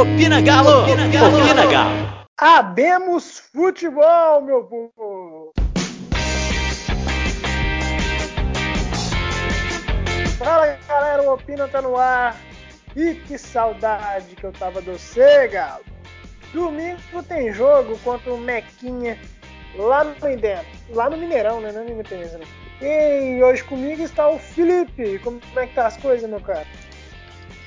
Opina Galo! Opina Galo! Opina Galo! Abemos futebol, meu povo! Fala galera, o Opina tá no ar. E que saudade que eu tava do você, Galo. Domingo tem jogo contra o Mequinha lá no lá no Mineirão, né? Não é Independência, né? E hoje comigo está o Felipe. Como é que tá as coisas, meu cara?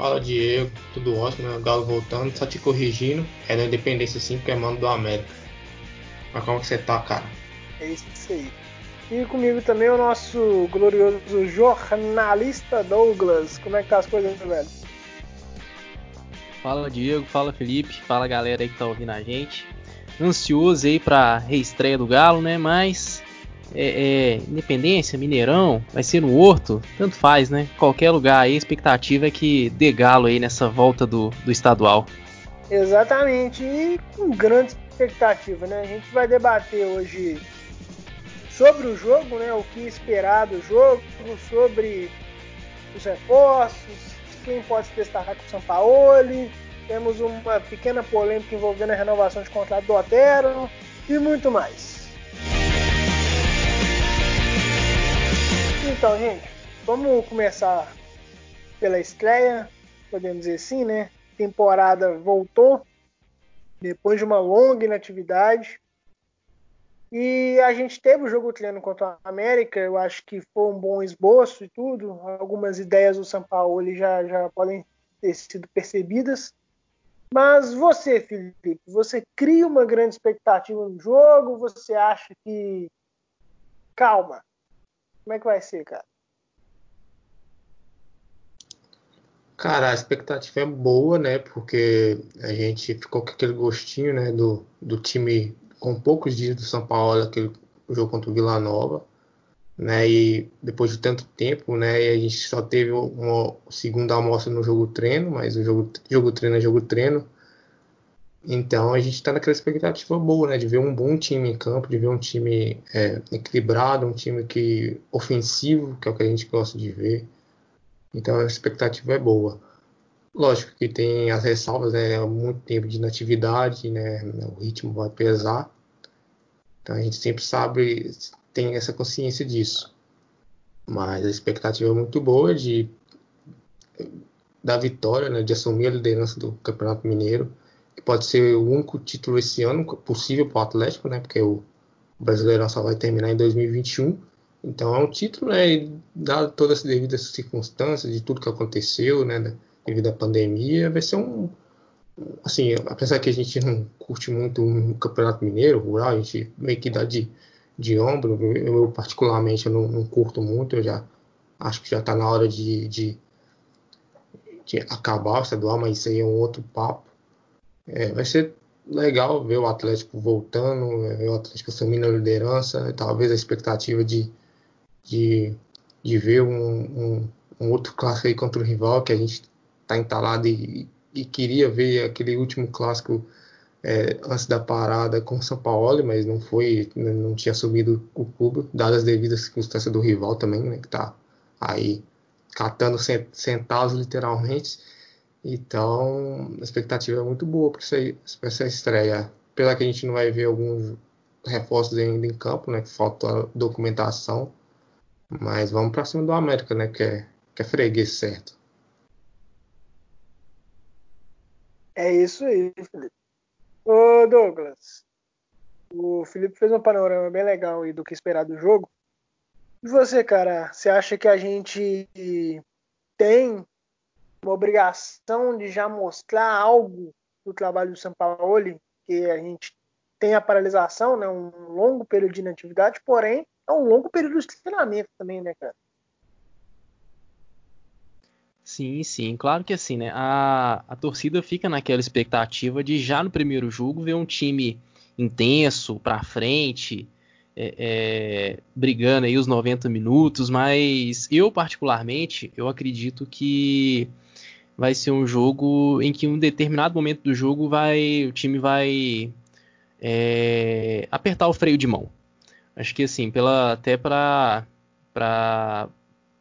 Fala Diego, tudo ótimo, né? O Galo voltando, só te corrigindo. É da Independência sim, porque é mano do América. Mas como que você tá, cara? É isso aí. E comigo também o nosso glorioso jornalista Douglas. Como é que tá as coisas, velho? Fala Diego, fala Felipe, fala galera aí que tá ouvindo a gente. Ansioso aí pra reestreia do Galo, né? Mas é, é, Independência, Mineirão, vai ser no Horto, tanto faz, né? Qualquer lugar aí, a expectativa é que dê galo aí nessa volta do, do estadual. Exatamente, e com grande expectativa, né? A gente vai debater hoje sobre o jogo, né? O que esperar do jogo, sobre os reforços, quem pode se destacar com o São Paulo. Temos uma pequena polêmica envolvendo a renovação de contrato do Otero e muito mais. Então, gente, vamos começar pela estreia, podemos dizer assim, né? Temporada voltou depois de uma longa inatividade. E a gente teve o jogo treino contra a América, eu acho que foi um bom esboço e tudo. Algumas ideias do São Paulo já, já podem ter sido percebidas. Mas você, Felipe, você cria uma grande expectativa no jogo? Você acha que. Calma, como é que vai ser, cara? Cara, a expectativa é boa, né? Porque a gente ficou com aquele gostinho, né? Do, do time com poucos dias do São Paulo, aquele jogo contra o Vila Nova, né? E depois de tanto tempo, né? E a gente só teve uma segunda amostra no jogo treino, mas o jogo, jogo treino é jogo treino. Então a gente está naquela expectativa boa, né? De ver um bom time em campo, de ver um time é, equilibrado, um time que ofensivo, que é o que a gente gosta de ver. Então a expectativa é boa. Lógico que tem as ressalvas, né? Muito tempo de inatividade, né? O ritmo vai pesar. Então a gente sempre sabe, tem essa consciência disso. Mas a expectativa é muito boa de da vitória, né? De assumir a liderança do Campeonato Mineiro que pode ser o único título esse ano possível para o Atlético, né? Porque o Brasileirão só vai terminar em 2021. Então é um título, né? Dado todas as devidas circunstâncias de tudo que aconteceu, né? Devido à pandemia, vai ser um. Assim, apesar que a gente não curte muito um campeonato mineiro, rural, a gente meio que dá de, de ombro. Eu, particularmente, eu não, não curto muito, eu já acho que já está na hora de, de, de acabar o estadual, mas isso aí é um outro papo. É, vai ser legal ver o Atlético voltando, ver o Atlético assumindo a liderança, talvez a expectativa de, de, de ver um, um, um, outro clássico aí contra o rival, que a gente está entalado e, e, queria ver aquele último clássico é, antes da parada com o São Paulo, mas não foi, não tinha subido o clube, dadas as devidas circunstâncias do rival também, né, que está aí catando centavos literalmente. Então, a expectativa é muito boa para essa estreia. Apesar que a gente não vai ver alguns reforços ainda em campo, né? Que falta documentação. Mas vamos para cima do América, né? Que é, que é freguês certo. É isso aí, Felipe. Ô Douglas, o Felipe fez um panorama bem legal aí do que esperar do jogo. E você, cara, você acha que a gente tem uma obrigação de já mostrar algo do trabalho do São Paulo, que a gente tem a paralisação, né, um longo período de inatividade, porém é um longo período de treinamento também, né, cara? Sim, sim, claro que assim, né? A, a torcida fica naquela expectativa de já no primeiro jogo ver um time intenso, para frente, é, é, brigando aí os 90 minutos, mas eu particularmente, eu acredito que vai ser um jogo em que em um determinado momento do jogo vai o time vai é, apertar o freio de mão. Acho que assim, pela, até para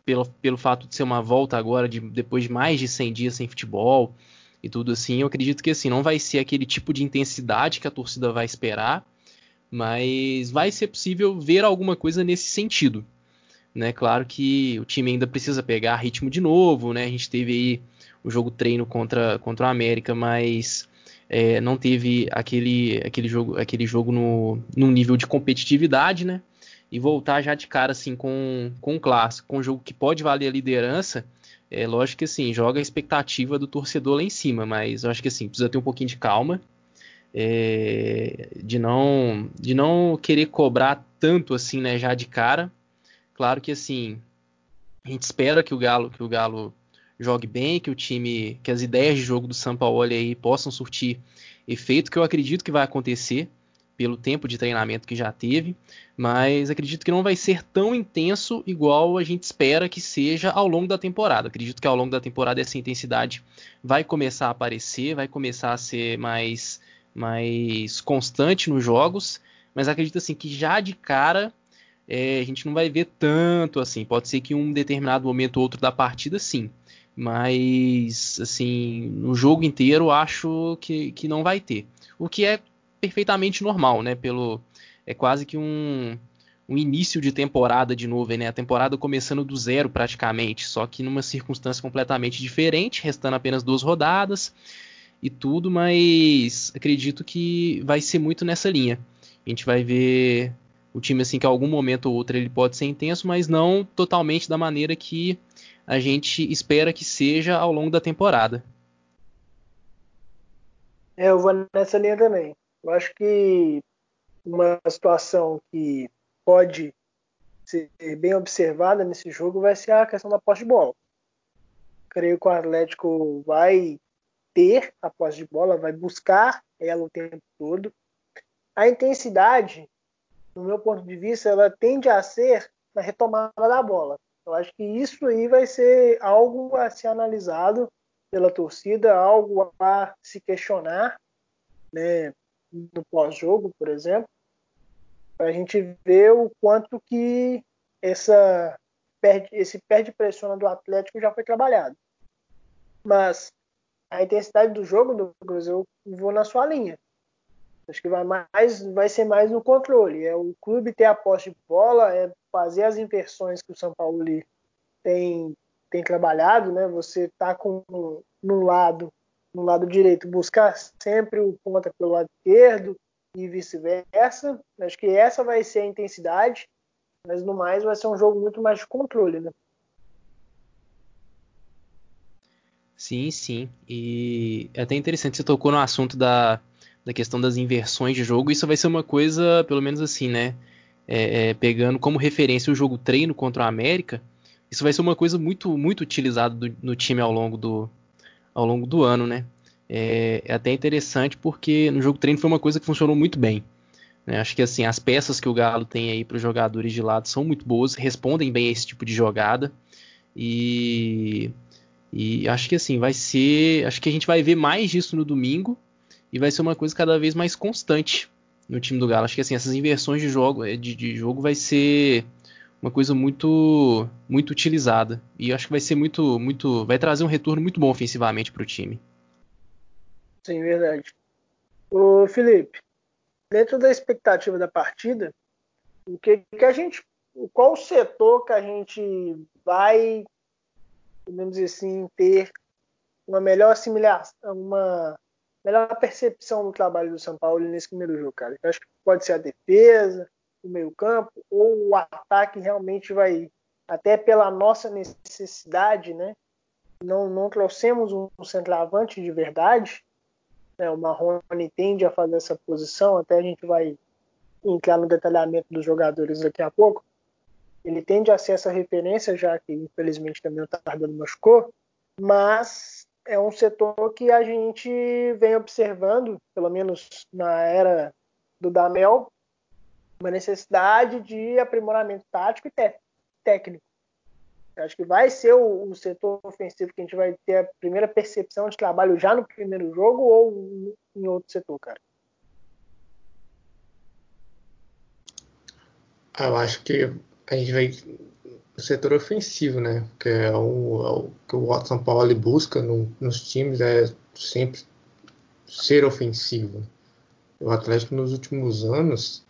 pelo, pelo fato de ser uma volta agora de depois de mais de 100 dias sem futebol, e tudo assim. Eu acredito que assim não vai ser aquele tipo de intensidade que a torcida vai esperar, mas vai ser possível ver alguma coisa nesse sentido. Né? Claro que o time ainda precisa pegar ritmo de novo, né? A gente teve aí o jogo treino contra, contra o América, mas é, não teve aquele, aquele jogo, aquele jogo no, no nível de competitividade, né? E voltar já de cara assim com, com um clássico, com um jogo que pode valer a liderança, é lógico que assim, joga a expectativa do torcedor lá em cima, mas eu acho que assim, precisa ter um pouquinho de calma. É, de não de não querer cobrar tanto assim, né, já de cara. Claro que assim, a gente espera que o Galo que o Galo jogue bem, que o time, que as ideias de jogo do São Paulo aí possam surtir efeito, que eu acredito que vai acontecer pelo tempo de treinamento que já teve, mas acredito que não vai ser tão intenso igual a gente espera que seja ao longo da temporada. Acredito que ao longo da temporada essa intensidade vai começar a aparecer, vai começar a ser mais mais constante nos jogos, mas acredito assim que já de cara é, a gente não vai ver tanto assim. Pode ser que um determinado momento ou outro da partida, sim. Mas, assim, no jogo inteiro acho que, que não vai ter. O que é perfeitamente normal, né? Pelo, é quase que um, um início de temporada de novo, né? A temporada começando do zero praticamente, só que numa circunstância completamente diferente, restando apenas duas rodadas e tudo, mas acredito que vai ser muito nessa linha. A gente vai ver o time assim que a algum momento ou outro ele pode ser intenso, mas não totalmente da maneira que a gente espera que seja ao longo da temporada. É, eu vou nessa linha também. Eu acho que uma situação que pode ser bem observada nesse jogo vai ser a questão da posse de bola. Creio que o Atlético vai ter a posse de bola, vai buscar ela o tempo todo. A intensidade, no meu ponto de vista, ela tende a ser na retomada da bola. Eu acho que isso aí vai ser algo a ser analisado pela torcida, algo a se questionar, né, no pós-jogo, por exemplo, para a gente ver o quanto que essa perde, esse perde pressiona do Atlético já foi trabalhado. Mas a intensidade do jogo, Douglas, eu vou na sua linha. Acho que vai mais, vai ser mais no controle. É o clube ter a posse de bola, é fazer as inversões que o São Paulo tem, tem trabalhado, né? Você tá com no lado, no lado direito, buscar sempre o ponta pelo lado esquerdo e vice-versa. Acho que essa vai ser a intensidade, mas no mais vai ser um jogo muito mais de controle, né? Sim, sim. E é até interessante, você tocou no assunto da, da questão das inversões de jogo. Isso vai ser uma coisa, pelo menos assim, né? É, é, pegando como referência o jogo treino contra o América, isso vai ser uma coisa muito, muito utilizada do, no time ao longo do, ao longo do ano, né? É, é, até interessante porque no jogo treino foi uma coisa que funcionou muito bem. Né? Acho que assim as peças que o Galo tem aí para os jogadores de lado são muito boas, respondem bem a esse tipo de jogada e, e acho que assim vai ser, acho que a gente vai ver mais disso no domingo e vai ser uma coisa cada vez mais constante no time do Galo. Acho que assim, essas inversões de jogo, eh, de, de jogo vai ser uma coisa muito muito utilizada e acho que vai ser muito muito vai trazer um retorno muito bom ofensivamente para o time. Sim, verdade. O Felipe, dentro da expectativa da partida, o que, que a gente, qual setor que a gente vai, podemos dizer assim, ter uma melhor assimilação, uma melhor percepção do trabalho do São Paulo nesse primeiro jogo, cara. Eu acho que pode ser a defesa, o meio-campo, ou o ataque realmente vai, até pela nossa necessidade, né? Não, não trouxemos um centroavante de verdade. Né? O Marrone tende a fazer essa posição, até a gente vai entrar no detalhamento dos jogadores daqui a pouco. Ele tende a ser essa referência, já que infelizmente também o Tardano machucou, mas é um setor que a gente vem observando, pelo menos na era do Damel, uma necessidade de aprimoramento tático e técnico. Eu acho que vai ser o, o, setor ofensivo que a gente vai ter a primeira percepção de trabalho já no primeiro jogo ou em outro setor, cara? Eu acho que a gente vai setor ofensivo, né? Que é o, é o que o São Paulo busca no, nos times é sempre ser ofensivo. O Atlético nos últimos anos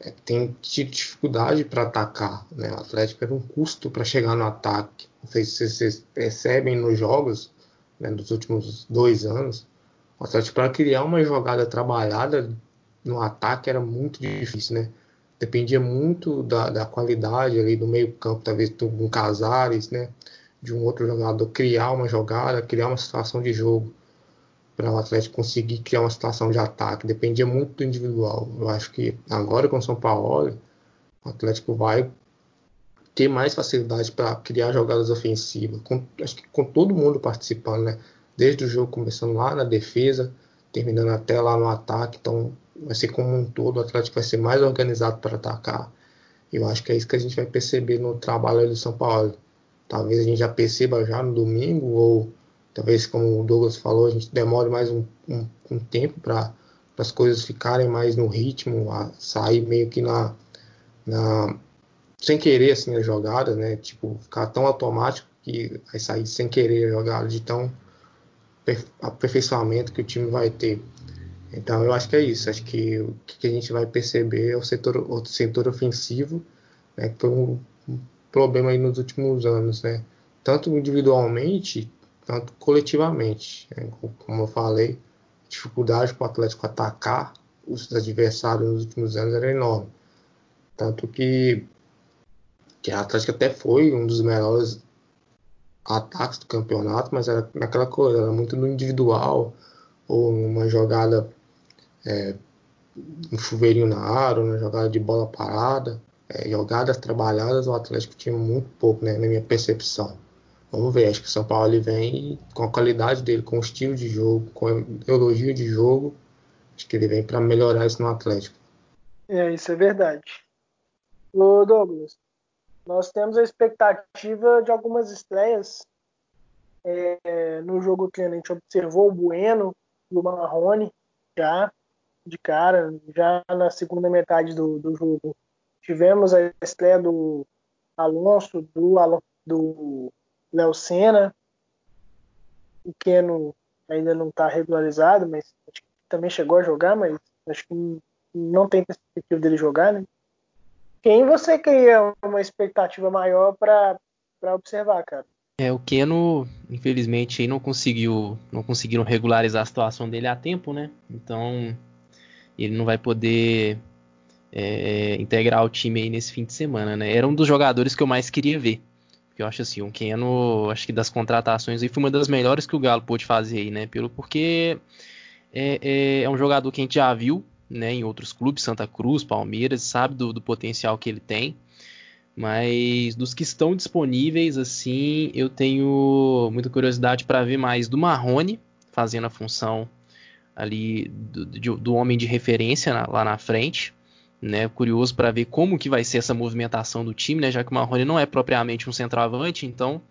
é, tem tido dificuldade para atacar. Né? O Atlético era um custo para chegar no ataque. Não sei se vocês percebem nos jogos né, dos últimos dois anos. O Atlético para criar uma jogada trabalhada no ataque era muito difícil, né? Dependia muito da, da qualidade ali do meio campo, talvez de um Casares, né? De um outro jogador criar uma jogada, criar uma situação de jogo para o Atlético conseguir criar uma situação de ataque. Dependia muito do individual. Eu acho que agora com o São Paulo, o Atlético vai ter mais facilidade para criar jogadas ofensivas. Com, acho que com todo mundo participando, né? Desde o jogo começando lá na defesa, terminando até lá no ataque. Então vai ser como um todo, o Atlético vai ser mais organizado para atacar. Eu acho que é isso que a gente vai perceber no trabalho do São Paulo. Talvez a gente já perceba já no domingo ou talvez, como o Douglas falou, a gente demore mais um, um, um tempo para as coisas ficarem mais no ritmo, a sair meio que na, na sem querer assim a jogada, né? Tipo, ficar tão automático que vai sair sem querer a jogada, de tão aperfeiçoamento que o time vai ter. Então eu acho que é isso. Acho que o que a gente vai perceber é o setor, o setor ofensivo, né, que foi um, problema aí nos últimos anos, né? Tanto individualmente tanto coletivamente. Né? Como eu falei, a dificuldade para o Atlético atacar os adversários nos últimos anos era enorme. Tanto que, que a Atlético até foi um dos melhores ataques do campeonato, mas era naquela coisa, era muito no individual, ou numa jogada, é, um chuveirinho na área, uma jogada de bola parada. É, jogadas trabalhadas, o Atlético tinha muito pouco, né, na minha percepção. Vamos ver, acho que o São Paulo ele vem com a qualidade dele, com o estilo de jogo, com a ideologia de jogo. Acho que ele vem para melhorar isso no Atlético. É, isso é verdade. Ô Douglas, nós temos a expectativa de algumas estreias. É, no jogo que a gente observou o Bueno e o Marrone já de cara, já na segunda metade do, do jogo. Tivemos a estreia do Alonso, do, do Léo Senna. O Keno ainda não está regularizado, mas também chegou a jogar, mas acho que não tem perspectiva dele jogar, né? Quem você cria uma expectativa maior para observar, cara? É, o Keno, infelizmente, não conseguiu, não conseguiram regularizar a situação dele a tempo, né? Então, ele não vai poder é, integrar o time aí nesse fim de semana, né? Era um dos jogadores que eu mais queria ver. Porque eu acho assim, o Keno, acho que das contratações aí foi uma das melhores que o Galo pôde fazer aí, né? Pelo, porque é, é, é um jogador que a gente já viu né, em outros clubes, Santa Cruz, Palmeiras, sabe do, do potencial que ele tem. Mas dos que estão disponíveis, assim, eu tenho muita curiosidade para ver mais do Marrone fazendo a função ali do, do, do homem de referência na, lá na frente né, curioso para ver como que vai ser essa movimentação do time, né, já que o Marrone não é propriamente um centroavante, então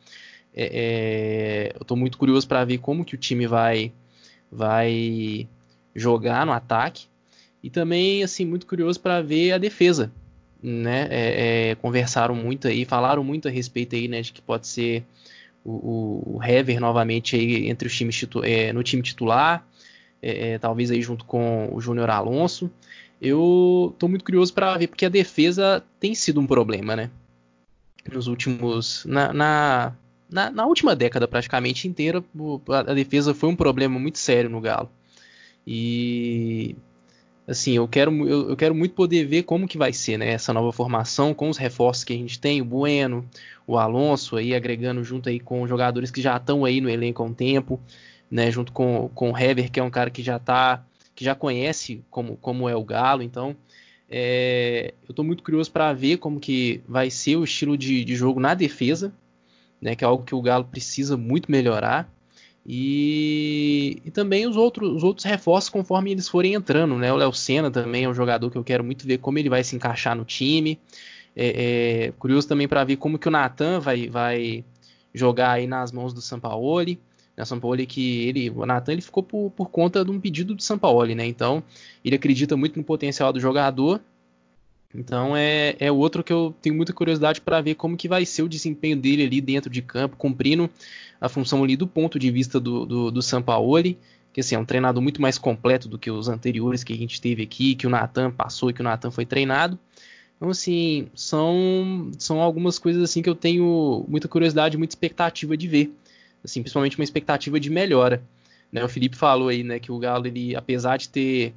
é, é, eu estou muito curioso para ver como que o time vai vai jogar no ataque. E também assim muito curioso para ver a defesa, né, é, é, conversaram muito aí, falaram muito a respeito aí, né, de que pode ser o, o Hever novamente aí entre os times é, no time titular, é, talvez aí junto com o Júnior Alonso eu tô muito curioso para ver, porque a defesa tem sido um problema, né? Nos últimos. Na, na, na, na última década, praticamente inteira, a defesa foi um problema muito sério no Galo. E. Assim, eu quero, eu, eu quero muito poder ver como que vai ser né, essa nova formação, com os reforços que a gente tem, o Bueno, o Alonso aí agregando junto aí com jogadores que já estão aí no elenco há um tempo, né, junto com, com o Hever, que é um cara que já está que já conhece como, como é o Galo, então é, eu estou muito curioso para ver como que vai ser o estilo de, de, jogo na defesa, né, que é algo que o Galo precisa muito melhorar. E, e também os outros, os outros reforços conforme eles forem entrando. Né? O Léo Senna também é um jogador que eu quero muito ver como ele vai se encaixar no time. É, é curioso também para ver como que o Natan vai, vai jogar aí nas mãos do Sampaoli né, Sampaoli que ele, o Nathan ele ficou por, por conta de um pedido do Sampaoli, né? Então ele acredita muito no potencial do jogador Então é, é outro que eu tenho muita curiosidade para ver como que vai ser o desempenho dele ali dentro de campo, cumprindo a função ali do ponto de vista do, do, do Sampaoli, que assim, é um treinador muito mais completo do que os anteriores que a gente teve aqui, que o Nathan passou e que o Nathan foi treinado. Então, assim, são, são algumas coisas assim que eu tenho muita curiosidade, muita expectativa de ver. Assim, principalmente uma expectativa de melhora. Né? O Felipe falou aí, né, que o Galo, ele, apesar de ter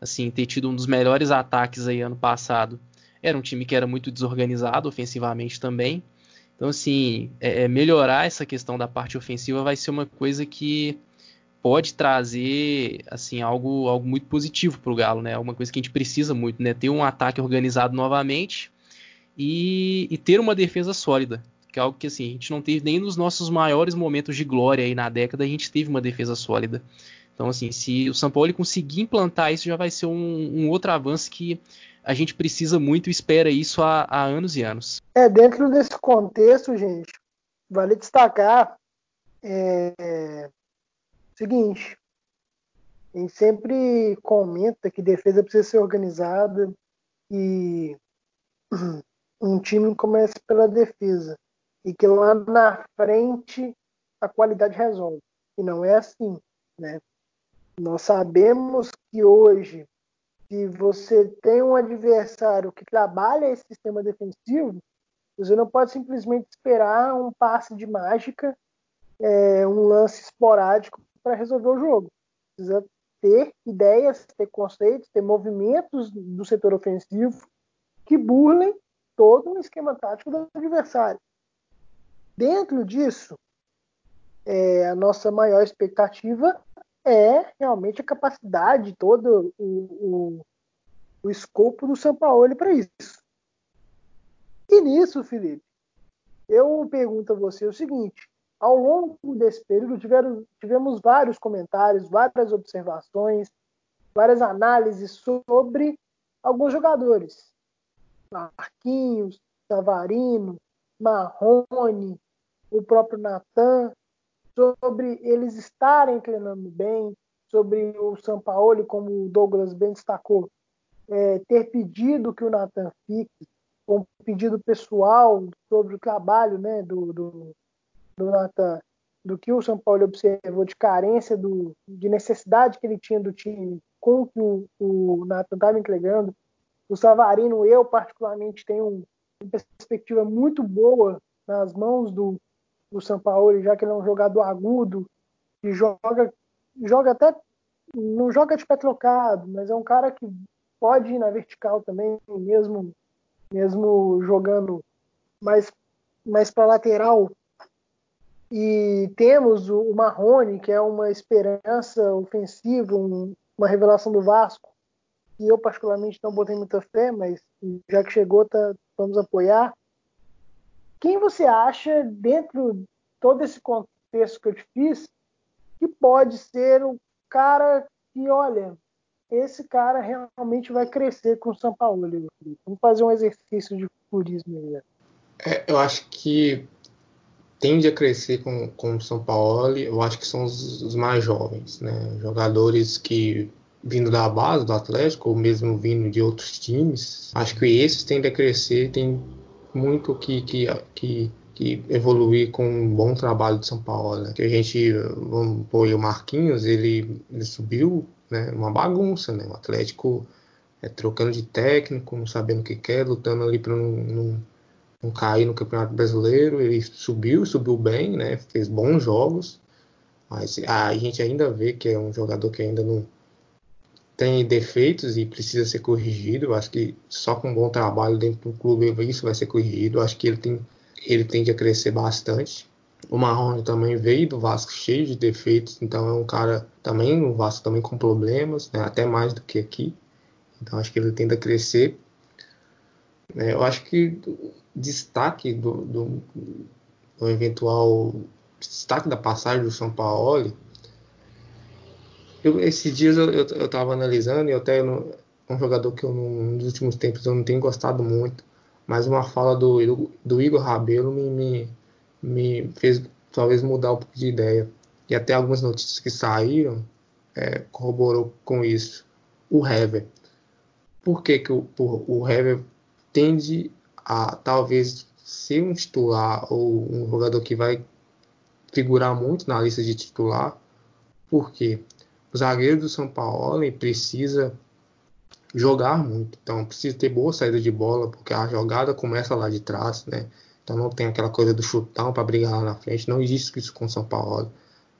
assim, ter tido um dos melhores ataques aí ano passado. Era um time que era muito desorganizado ofensivamente também. Então, assim, é, é melhorar essa questão da parte ofensiva vai ser uma coisa que pode trazer assim algo, algo muito positivo para o Galo, né? Uma coisa que a gente precisa muito, né? Ter um ataque organizado novamente e, e, ter uma defesa sólida, que é algo que assim a gente não teve nem nos nossos maiores momentos de glória aí na década a gente teve uma defesa sólida. Então, assim, se o São Paulo conseguir implantar isso, já vai ser um, um outro avanço que a gente precisa muito e espera isso há, há, anos e anos. É, dentro desse contexto, gente, vale destacar é, o seguinte, a gente sempre comenta que defesa precisa ser organizada e um time começa pela defesa e que lá na frente a qualidade resolve. E não é assim, né? Nós sabemos que hoje, se você tem um adversário que trabalha esse sistema defensivo, você não pode simplesmente esperar um passe de mágica, é, um lance esporádico para resolver o jogo. Precisa ter ideias, ter conceitos, ter movimentos do setor ofensivo que burlem todo um esquema tático do adversário. Dentro disso, é, a nossa maior expectativa é realmente a capacidade, todo o, o, o escopo do São Paulo para isso. E nisso, Felipe, eu pergunto a você o seguinte: ao longo desse período tiveram, tivemos vários comentários, várias observações, várias análises sobre alguns jogadores. Marquinhos, Savarino, Marrone, o próprio Natan, sobre eles estarem treinando bem, sobre o Sampaoli, como o Douglas bem destacou, é, ter pedido que o Nathan fique, um pedido pessoal sobre o trabalho né, do, do, do Nathan, do que o São Paulo observou de carência, do, de necessidade que ele tinha do time com o que o, o Nathan estava entregando. O Savarino, eu particularmente tenho uma perspectiva muito boa nas mãos do, do Sampaoli, já que ele é um jogador agudo, e joga, joga até. não joga de pé trocado, mas é um cara que pode ir na vertical também, mesmo, mesmo jogando mais, mais para lateral. E temos o, Marrone, que é uma esperança ofensiva, um, uma revelação do Vasco, que eu particularmente não botei muita fé, mas já que chegou, tá, vamos apoiar. Quem você acha, dentro de todo esse contexto que eu te fiz, que pode ser o cara que, olha, esse cara realmente vai crescer com o São Paulo? Vamos fazer um exercício de purismo aí. É, eu acho que tende a crescer com, com o São Paulo, eu acho que são os, os, mais jovens, né? Jogadores que vindo da base do Atlético, ou mesmo vindo de outros times, acho que esses tendem a crescer, tem muito que, que, que, que evoluir com um bom trabalho de São Paulo. Né? Que a gente, vamos pôr o Marquinhos, ele, ele subiu, né? Uma bagunça, né? O Atlético é, trocando de técnico, não sabendo o que quer, lutando ali para não, não, não, cair no Campeonato Brasileiro. Ele subiu, subiu bem, né? Fez bons jogos, mas a gente ainda vê que é um jogador que ainda não tem defeitos e precisa ser corrigido. Acho que só com um bom trabalho dentro do clube isso vai ser corrigido. Acho que ele tem ele tende a crescer bastante. O Marrone também veio do Vasco cheio de defeitos, então é um cara também, o Vasco também com problemas, né, até mais do que aqui. Então acho que ele tende a crescer. É, eu acho que destaque do, do, do, eventual destaque da passagem do São Paulo eu, esses dias eu estava analisando e eu até um jogador que eu nos últimos tempos eu não tenho gostado muito, mas uma fala do, do Igor Rabelo me, me, me fez talvez mudar um pouco de ideia. E até algumas notícias que saíram é, corroborou com isso. O Hever. Por que, que o, por, o Hever tende a talvez ser um titular ou um jogador que vai figurar muito na lista de titular, porque o zagueiro do São Paulo precisa jogar muito, então precisa ter boa saída de bola, porque a jogada começa lá de trás, né? Então não tem aquela coisa do chutão para brigar lá na frente, não existe isso com o São Paulo.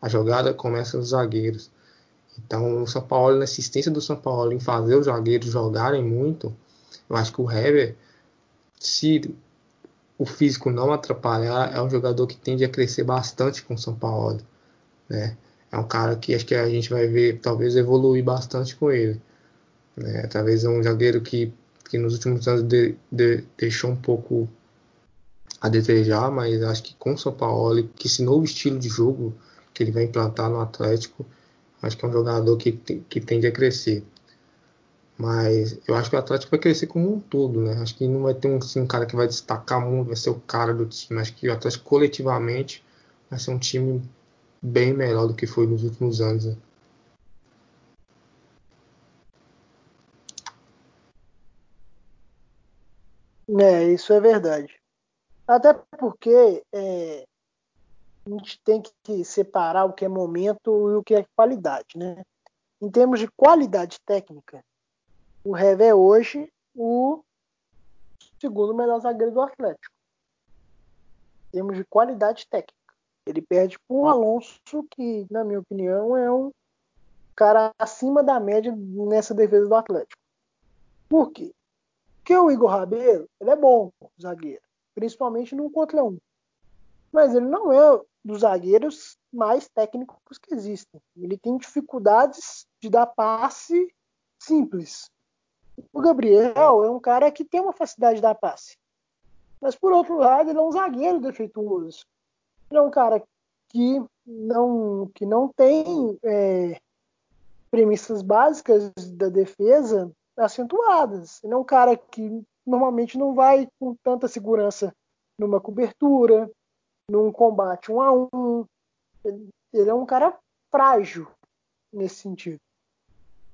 A jogada começa nos zagueiros. Então o São Paulo, na assistência do São Paulo em fazer os zagueiros jogarem muito, eu acho que o Hever, se o físico não atrapalhar, é um jogador que tende a crescer bastante com o São Paulo, né? É um cara que acho que a gente vai ver talvez evoluir bastante com ele. Né? Talvez é um zagueiro que, que nos últimos anos de, de, deixou um pouco a desejar, mas acho que com o São Paulo, que esse novo estilo de jogo que ele vai implantar no Atlético, acho que é um jogador que, que tende a crescer. Mas eu acho que o Atlético vai crescer como um todo, né? Acho que não vai ter um, assim, um cara que vai destacar muito, vai ser o cara do time. Acho que o Atlético coletivamente vai ser um time bem melhor do que foi nos últimos anos. Né? É, isso é verdade. Até porque é, a gente tem que separar o que é momento e o que é qualidade, né? Em termos de qualidade técnica, o Revé é hoje o segundo melhor zagueiro do Atlético. Em termos de qualidade técnica. Ele perde para o Alonso, que, na minha opinião, é um cara acima da média nessa defesa do Atlético. Por quê? Porque o Igor Rabelo, ele é bom zagueiro, principalmente no contra um. Mas ele não é dos zagueiros mais técnicos que existem. Ele tem dificuldades de dar passe simples. O Gabriel é um cara que tem uma facilidade de dar passe. Mas por outro lado, ele é um zagueiro defeituoso. É um cara que não, que não tem é, premissas básicas da defesa acentuadas. Ele é um cara que normalmente não vai com tanta segurança numa cobertura, num combate um a um. Ele é um cara frágil nesse sentido.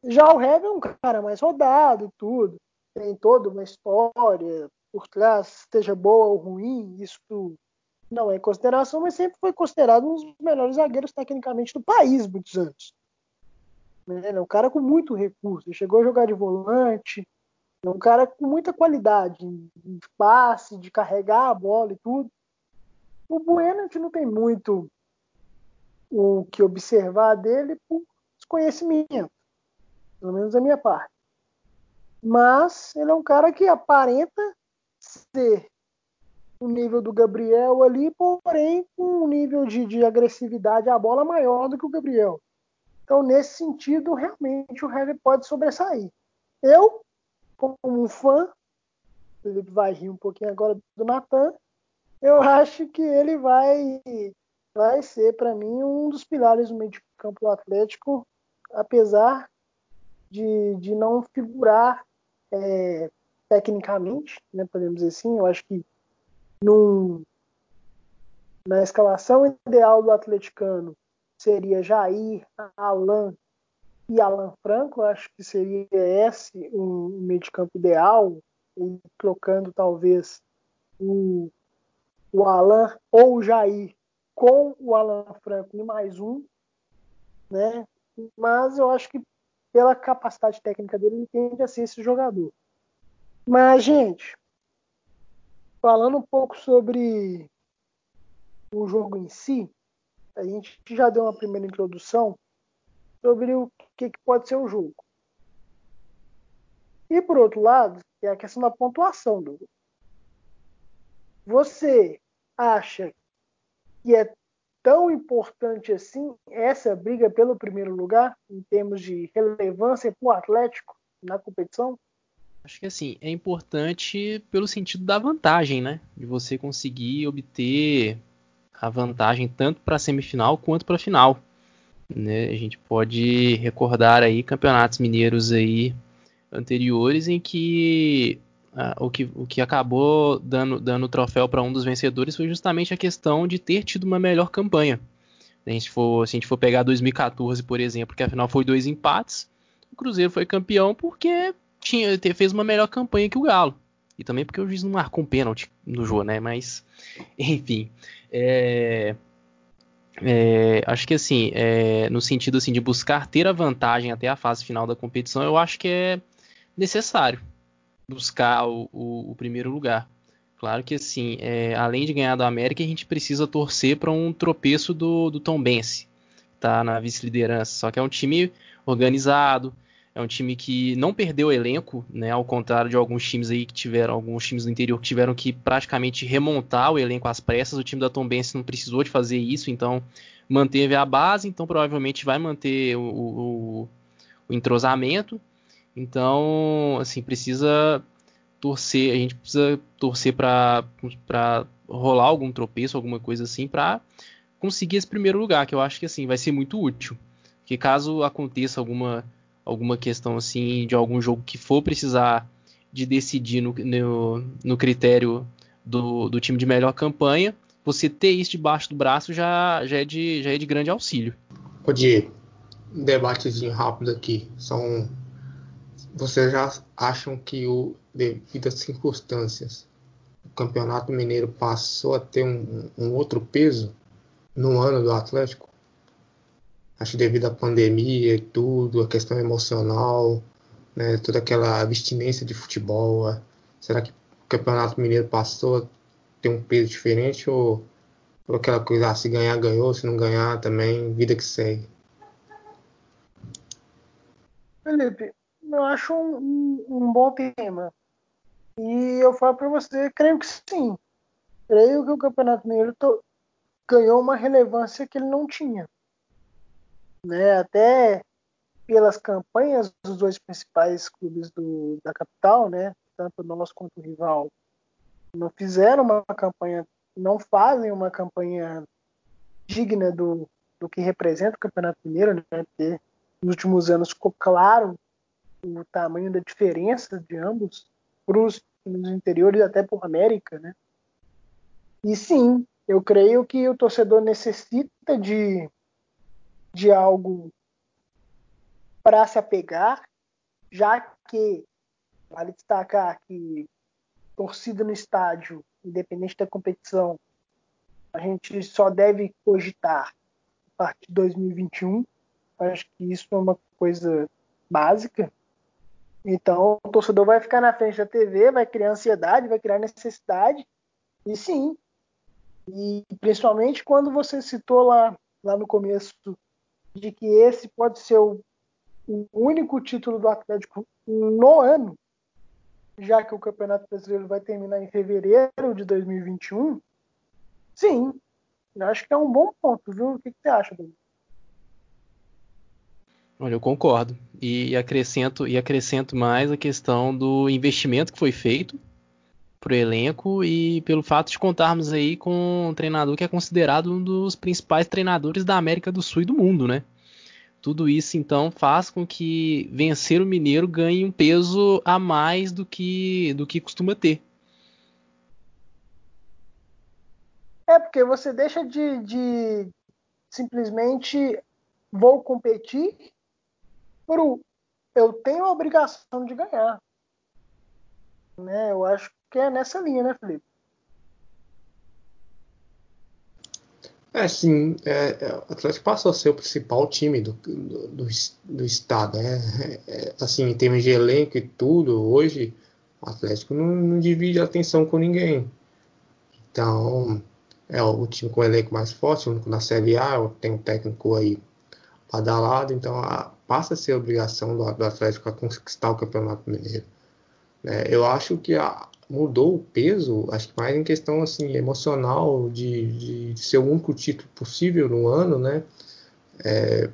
Já o Heavy é um cara mais rodado tudo. Tem toda uma história por trás, seja boa ou ruim, isso não é consideração, mas sempre foi considerado um dos melhores zagueiros tecnicamente do país muitos anos. Ele é um cara com muito recurso. Ele chegou a jogar de volante. É um cara com muita qualidade de passe, de carregar a bola e tudo. O Bueno a gente não tem muito o que observar dele por desconhecimento. Pelo menos da minha parte. Mas ele é um cara que aparenta ser o nível do Gabriel ali, porém com um nível de, de agressividade à bola maior do que o Gabriel. Então, nesse sentido, realmente o Heavy pode sobressair. Eu, como um fã, Felipe vai rir um pouquinho agora do Natan, eu acho que ele vai, vai ser, para mim, um dos pilares do meio de campo do Atlético, apesar de, de não figurar é, tecnicamente, né, podemos dizer assim. Eu acho que num, na escalação ideal do atleticano, seria Jair, Alan e Alan Franco. Acho que seria esse um meio de campo ideal, e trocando talvez o, o Alan ou o Jair com o Alan Franco e mais um, né? Mas eu acho que pela capacidade técnica dele, ele tende a ser esse jogador. Mas, gente, falando um pouco sobre o jogo em si, a gente já deu uma primeira introdução sobre o que, que pode ser o jogo. E por outro lado, é a questão da pontuação do Você acha que é tão importante assim essa briga pelo primeiro lugar, em termos de relevância para o Atlético na competição? Acho que assim, é importante pelo sentido da vantagem, né? De você conseguir obter a vantagem tanto para a semifinal quanto para a final. Né? A gente pode recordar aí campeonatos mineiros aí anteriores em que uh, o, que, o que acabou dando, dando o troféu para um dos vencedores foi justamente a questão de ter tido uma melhor campanha. Se a gente for, se a gente for pegar 2014, por exemplo, que afinal foi dois empates, o Cruzeiro foi campeão porque tinha, fez uma melhor campanha que o Galo. E também porque o juiz não marcou um pênalti no jogo, né? Mas, enfim. É, é, acho que assim, é, no sentido assim, de buscar ter a vantagem até a fase final da competição, eu acho que é necessário buscar o, o, o primeiro lugar. Claro que assim, é, além de ganhar do América, a gente precisa torcer para um tropeço do, do Tom Bense, tá na vice-liderança. Só que é um time organizado, é um time que não perdeu o elenco, né? Ao contrário de alguns times aí que tiveram, alguns times do interior que tiveram que praticamente remontar o elenco às pressas. O time da Tom Benz não precisou de fazer isso, então manteve a base, então provavelmente vai manter o, o, o entrosamento. Então, assim, precisa torcer, a gente precisa torcer para rolar algum tropeço, alguma coisa assim, para conseguir esse primeiro lugar, que eu acho que assim vai ser muito útil. Que caso aconteça alguma alguma questão assim de algum jogo que for precisar de decidir no, no, no critério do, do, time de melhor campanha, você ter isso debaixo do braço já, já, é, de, já é de grande auxílio. Diego, um debatezinho rápido aqui. São. Vocês já acham que o devido às circunstâncias o Campeonato Mineiro passou a ter um, um outro peso no ano do Atlético? Acho devido à pandemia e tudo, a questão emocional, né, toda aquela abstinência de futebol. Será que o Campeonato Mineiro passou a ter um peso diferente ou, ou aquela coisa, ah, se ganhar, ganhou, se não ganhar também, vida que segue? Felipe, eu acho um, um bom tema. E eu falo para você, creio que sim. Creio que o Campeonato Mineiro ganhou uma relevância que ele não tinha né? Até pelas campanhas dos dois principais clubes do, da capital, né? Tanto nós quanto o rival, não fizeram uma campanha, não fazem uma campanha digna do, do que representa o Campeonato Mineiro, né? Porque nos últimos anos ficou claro o tamanho da diferença de ambos para os times interiores até por América, né? E sim, eu creio que o torcedor necessita de de algo para se apegar, já que vale destacar que torcida no estádio, independente da competição, a gente só deve cogitar a partir de 2021. Acho que isso é uma coisa básica. Então, o torcedor vai ficar na frente da TV, vai criar ansiedade, vai criar necessidade. E sim. E principalmente quando você citou lá, lá no começo de que esse pode ser o, o único título do Atlético no ano, já que o Campeonato Brasileiro vai terminar em fevereiro de 2021, sim, eu acho que é um bom ponto, viu? O que, que você acha, David? Olha, eu concordo. E acrescento, e acrescento mais a questão do investimento que foi feito para o elenco e pelo fato de contarmos aí com um treinador que é considerado um dos principais treinadores da América do Sul e do mundo, né? Tudo isso então faz com que vencer o Mineiro ganhe um peso a mais do que do que costuma ter. É porque você deixa de, de simplesmente vou competir por eu tenho a obrigação de ganhar. Né? Eu acho que é nessa linha, né, Felipe? É, sim. É, é, o Atlético passou a ser o principal time do, do, do, do estado. Né? É, é, assim, em termos de elenco e tudo, hoje o Atlético não, não divide a atenção com ninguém. Então, é o time com o elenco mais forte, o único na Série A, tem um técnico aí badalado, então a, passa a ser a obrigação do, do Atlético a conquistar o Campeonato Mineiro. É, eu acho que a, mudou o peso, acho que mais em questão assim emocional de, de, ser o único título possível no ano, né? É,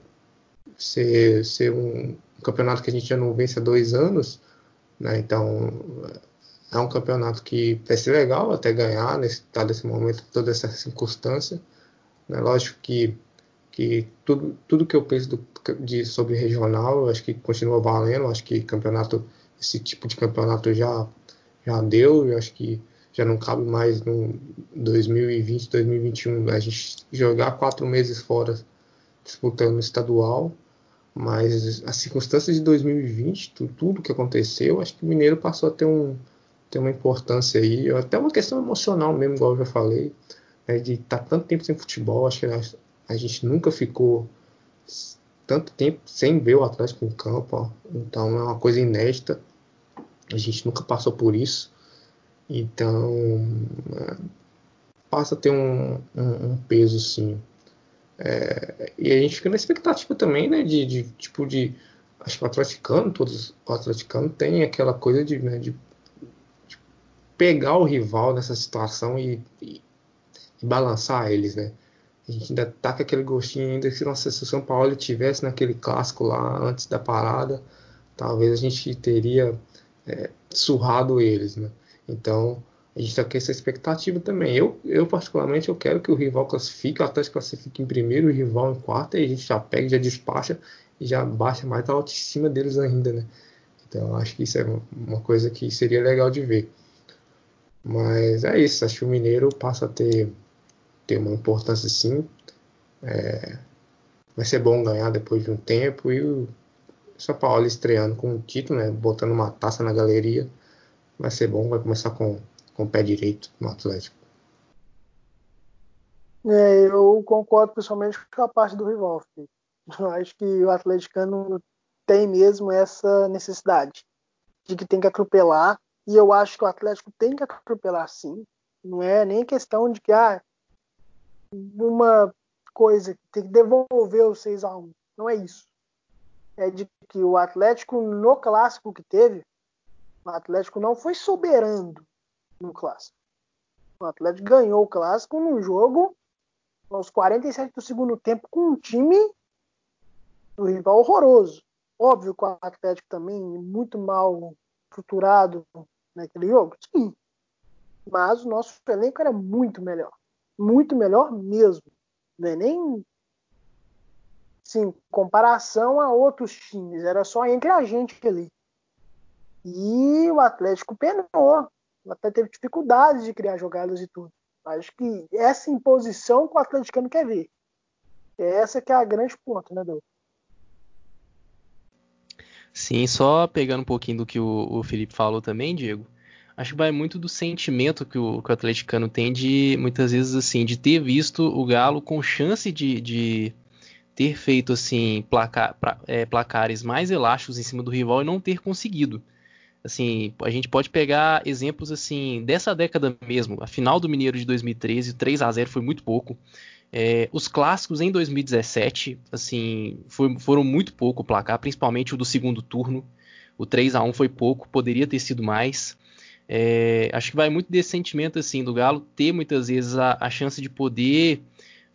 ser, ser um, campeonato que a gente já não vence há dois anos, né? Então é um campeonato que vai ser legal até ganhar nesse tá desse momento, toda essa circunstância. Né? Lógico que que tudo, tudo que eu penso do, de, sobre regional, acho que continua valendo, acho que campeonato, esse tipo de campeonato já já deu, eu acho que já não cabe mais no 2020, 2021 a gente jogar quatro meses fora disputando estadual, mas as circunstâncias de 2020, tudo, tudo que aconteceu, acho que o Mineiro passou a ter um, tem uma importância aí, até uma questão emocional mesmo, igual eu já falei, né, de estar tá tanto tempo sem futebol, acho que a, a, gente nunca ficou tanto tempo sem ver o Atlético em campo, ó. então é uma coisa inédita, a gente nunca passou por isso, então é, passa a ter um, um, um peso sim. É, e a gente fica na expectativa também, né, de, de tipo de acho que o atleticano, todos o atleticano tem aquela coisa de, né, de, de, pegar o rival nessa situação e, e, e, balançar eles, né? A gente ainda tá com aquele gostinho ainda que nossa, se o São Paulo tivesse naquele clássico lá antes da parada, talvez a gente teria é, surrado eles, né? Então a gente está com essa expectativa também. Eu, eu, particularmente, eu quero que o rival classifique, o Atlético classifique em primeiro, o rival em quarto, e a gente já pega, já despacha e já baixa mais a autoestima deles ainda, né? Então acho que isso é uma coisa que seria legal de ver. Mas é isso, acho que o Mineiro passa a ter, ter uma importância sim. É, vai ser bom ganhar depois de um tempo e o São Paulo estreando com o título, né? Botando uma taça na galeria. Vai ser bom, vai começar com, com o pé direito no Atlético. É, eu concordo pessoalmente com a parte do rival. Eu acho que o atleticano tem mesmo essa necessidade de que tem que atropelar. E eu acho que o Atlético tem que atropelar sim. Não é nem questão de que ah, uma coisa que tem que devolver o 6 a 1 Não é isso. É de que o Atlético, no clássico que teve, o Atlético não foi soberano no clássico. O Atlético ganhou o clássico num jogo aos 47 do segundo tempo com um time do rival horroroso. Óbvio que o Atlético também muito mal estruturado naquele jogo, sim. Mas o nosso elenco era muito melhor. Muito melhor mesmo. Não é nem sim, comparação a outros times. Era só entre a gente ali. E o Atlético penou. Atlético teve dificuldades de criar jogadas e tudo. Acho que essa imposição que o atleticano quer ver. Essa que é a grande ponta, né, Douglas? Sim, só pegando um pouquinho do que o, o Felipe falou também, Diego. Acho que vai muito do sentimento que o, que o atleticano tem de, muitas vezes, assim, de ter visto o Galo com chance de, de ter feito, assim, placar, pra, é, placares mais elásticos em cima do rival e não ter conseguido. Assim, a gente pode pegar exemplos, assim, dessa década mesmo. A final do Mineiro de 2013, 3 a 0 foi muito pouco. É, os clássicos em 2017, assim, foi, foram muito pouco o placar, principalmente o do segundo turno. O 3 a 1 foi pouco, poderia ter sido mais. É, acho que vai muito desse sentimento assim do Galo ter muitas vezes a, a, chance de poder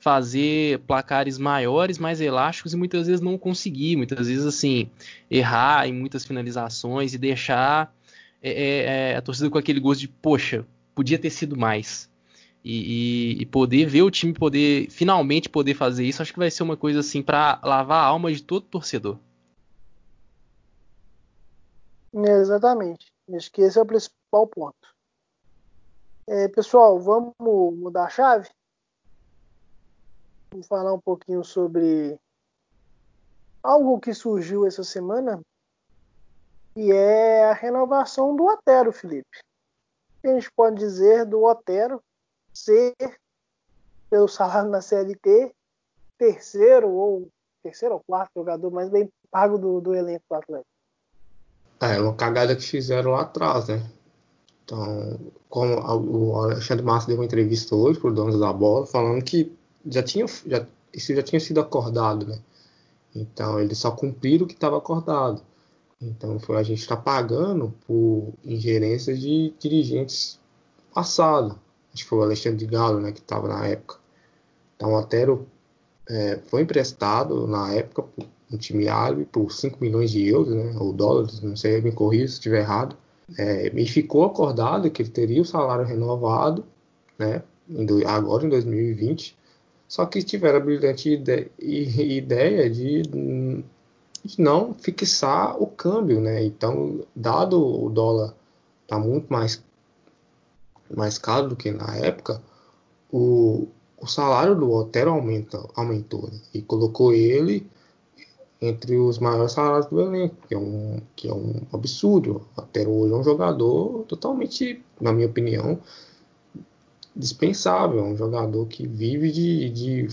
fazer placares maiores, mais elásticos e muitas vezes não conseguir, muitas vezes assim errar em muitas finalizações e deixar é, é, é a torcida com aquele gosto de poxa, podia ter sido mais. E, e, e, poder ver o time poder finalmente poder fazer isso, acho que vai ser uma coisa assim para lavar a alma de todo torcedor. exatamente. Acho que esse é o principal ponto. É, pessoal, vamos mudar a chave? Vamos falar um pouquinho sobre algo que surgiu essa semana e é a renovação do Otero, Felipe. O que a gente pode dizer do Otero ser, pelo salário na CLT, terceiro ou terceiro ou quarto jogador mais bem pago do, do elenco do Atlético. É, uma cagada que fizeram lá atrás, né? Então, como o Alexandre Massa deu uma entrevista hoje para o dono da bola, falando que já tinha, já, isso já tinha sido acordado, né? Então, eles só cumpriram o que estava acordado. Então, foi a gente está pagando por ingerências de dirigentes passados acho que foi o Alexandre de Galo, né, que estava na época. Então o Otero é, foi emprestado na época por um time árabe por 5 milhões de euros, né, ou dólares, não sei, me corrija se estiver errado. É, e ficou acordado que ele teria o salário renovado, né, agora em 2020, só que tiveram a brilhante ideia de, de não fixar o câmbio, né? Então, dado o dólar está muito mais mais caro do que na época, o, o salário do Otero aumenta, aumentou né? e colocou ele entre os maiores salários do elenco, que é um, que é um absurdo. Até hoje é um jogador totalmente, na minha opinião, dispensável. Um jogador que vive de, de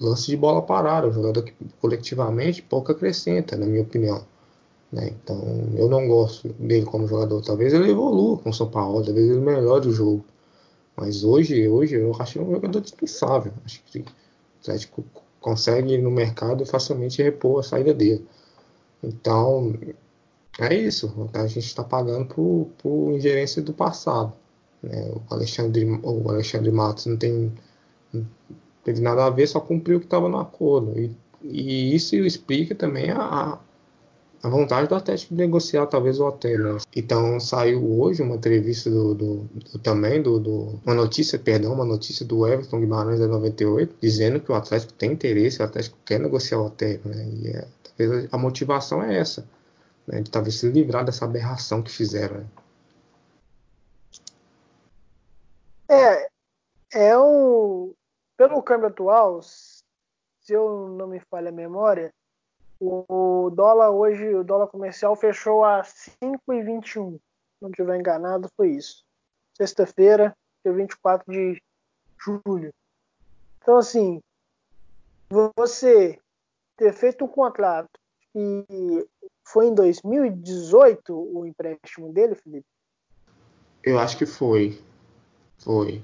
lance de bola parada, um jogador que coletivamente pouco acrescenta, na minha opinião. Né? Então eu não gosto dele como jogador. Talvez ele evolua com o São Paulo, talvez ele melhore o jogo. Mas hoje, hoje eu acho um jogador dispensável. Acho que o Atlético consegue no mercado facilmente repor a saída dele. Então, é isso. A gente está pagando por, por ingerência do passado. Né? O, Alexandre, o Alexandre Matos não tem não teve nada a ver, só cumpriu o que estava no acordo. E, e, isso explica também a, a vontade do Atlético de negociar talvez o hotel. Né? Então saiu hoje uma entrevista do, do, do também do, do, uma notícia, perdão, uma notícia do Everton Guimarães da 98 dizendo que o Atlético tem interesse, o Atlético quer negociar o hotel, né? E é, talvez a motivação é essa, né? De talvez se livrar dessa aberração que fizeram. Né? É, é o pelo câmbio atual, se eu não me falha a memória, o dólar hoje, o dólar comercial fechou a 5,21. Não estiver enganado, foi isso. Sexta-feira, dia 24 de julho. Então, assim, você ter feito um contrato e foi em 2018 o empréstimo dele, Felipe? Eu acho que foi. Foi.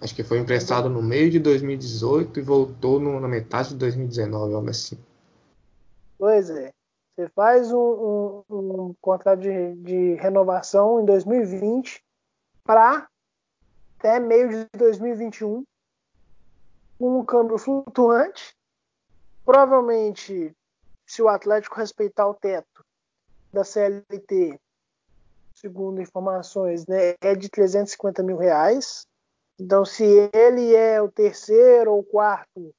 Acho que foi emprestado no meio de 2018 e voltou no, na metade de 2019, algo assim. Pois é. Você faz um, um, um contrato de, de, renovação em 2020 para até meio de 2021 com um câmbio flutuante. Provavelmente, se o Atlético respeitar o teto da CLT, segundo informações, né, é de 350 mil reais. Então, se ele é o terceiro ou quarto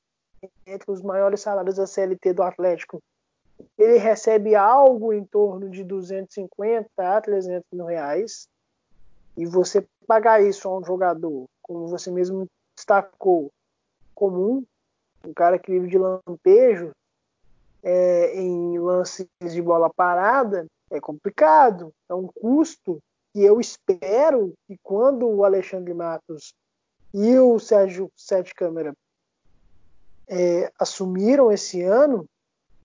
entre os maiores salários da CLT do Atlético ele recebe algo em torno de 250 a 300 mil reais e você pagar isso a um jogador, como você mesmo destacou, comum, um cara que vive de lampejo é, em lances de bola parada, é complicado. É um custo que eu espero que quando o Alexandre Matos e o Sérgio Sete Câmara é, assumiram esse ano,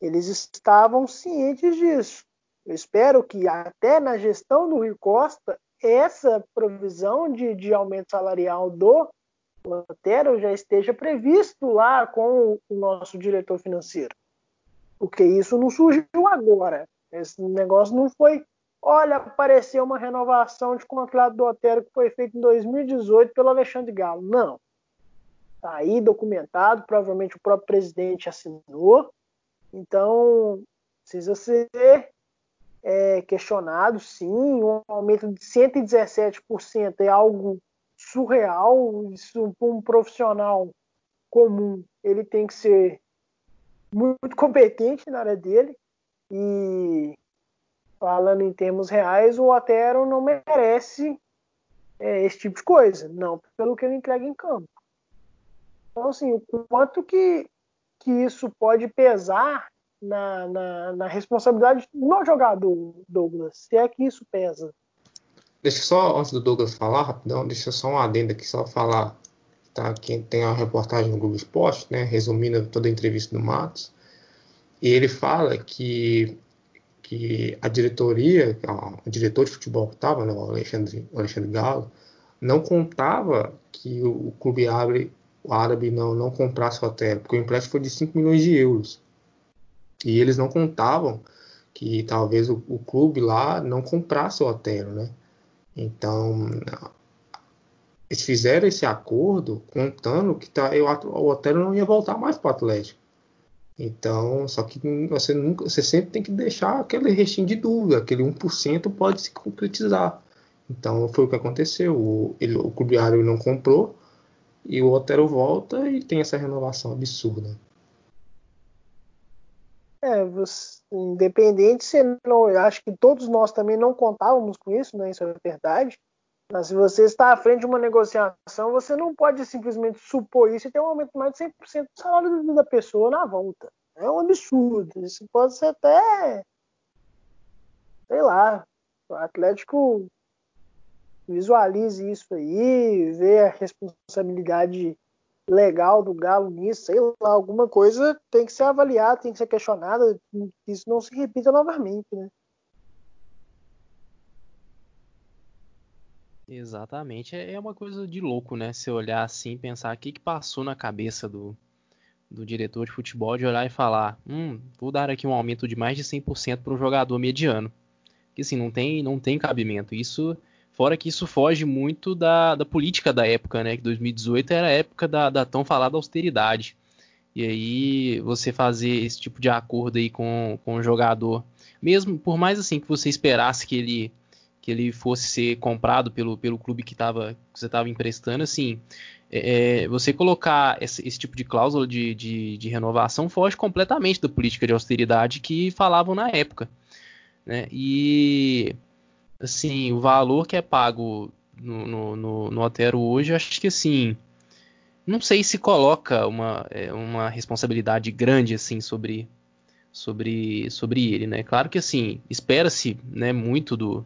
eles estavam cientes disso. Eu espero que até na gestão do Rio Costa, essa provisão de, de aumento salarial do Otero já esteja previsto lá com o nosso diretor financeiro. Porque isso não surgiu agora. Esse negócio não foi. Olha, apareceu uma renovação de contrato do Otero que foi feita em 2018 pelo Alexandre Galo. Não. Está aí documentado, provavelmente o próprio presidente assinou. Então, precisa ser é, questionado, sim. Um aumento de 117% é algo surreal. Isso, para um profissional comum, ele tem que ser muito competente na área dele. E falando em termos reais, o Otero não merece é, esse tipo de coisa, não pelo que ele entrega em campo. Então, assim, o quanto que que isso pode pesar na, na, na, responsabilidade no jogador, Douglas, se é que isso pesa. Deixa só, antes do Douglas falar, rapidão, deixa só um adendo aqui, só falar, tá? Quem tem a reportagem no Google Esporte, né, resumindo toda a entrevista do Matos, e ele fala que, que a diretoria, o diretor de futebol que estava, né, o Alexandre, o Alexandre Galo, não contava que o, clube abre o árabe não, não comprasse o hotel, porque o empréstimo foi de 5 milhões de euros. E eles não contavam que talvez o, o clube lá não comprasse o hotel, né? Então, eles fizeram esse acordo contando que tá, eu, o hotel não ia voltar mais para o Atlético. Então, só que você nunca, você sempre tem que deixar aquele restinho de dúvida, aquele 1% pode se concretizar. Então, foi o que aconteceu. O, ele, o clube árabe não comprou, e o Otero volta e tem essa renovação absurda. É, você, independente, se não, acho que todos nós também não contávamos com isso, né? Isso é verdade. Mas se você está à frente de uma negociação, você não pode simplesmente supor isso e ter um aumento mais de 100% do salário da pessoa na volta. É um absurdo. Isso pode ser até. Sei lá. O Atlético visualize isso aí, vê a responsabilidade legal do Galo nisso, sei lá, alguma coisa tem que ser avaliada, tem que ser questionada, que isso não se repita novamente, né? Exatamente, é, é uma coisa de louco, né? Se olhar assim, pensar o que, que passou na cabeça do, do diretor de futebol de olhar e falar, hum, vou dar aqui um aumento de mais de 100% para um jogador mediano. Que assim, não tem, não tem cabimento. Isso, fora que isso foge muito da, da política da época, né? Que 2018 era a época da, da tão falada austeridade. E aí você fazer esse tipo de acordo aí com, com o jogador, mesmo por mais assim que você esperasse que ele que ele fosse ser comprado pelo, pelo clube que, tava, que você estava emprestando, assim, é, é, você colocar esse, esse, tipo de cláusula de, de, de, renovação foge completamente da política de austeridade que falavam na época. Né? E, assim, o valor que é pago no, no, no, no Otero hoje, acho que, assim, não sei se coloca uma, é, uma responsabilidade grande, assim, sobre, sobre, sobre ele, né? Claro que, assim, espera-se né, muito do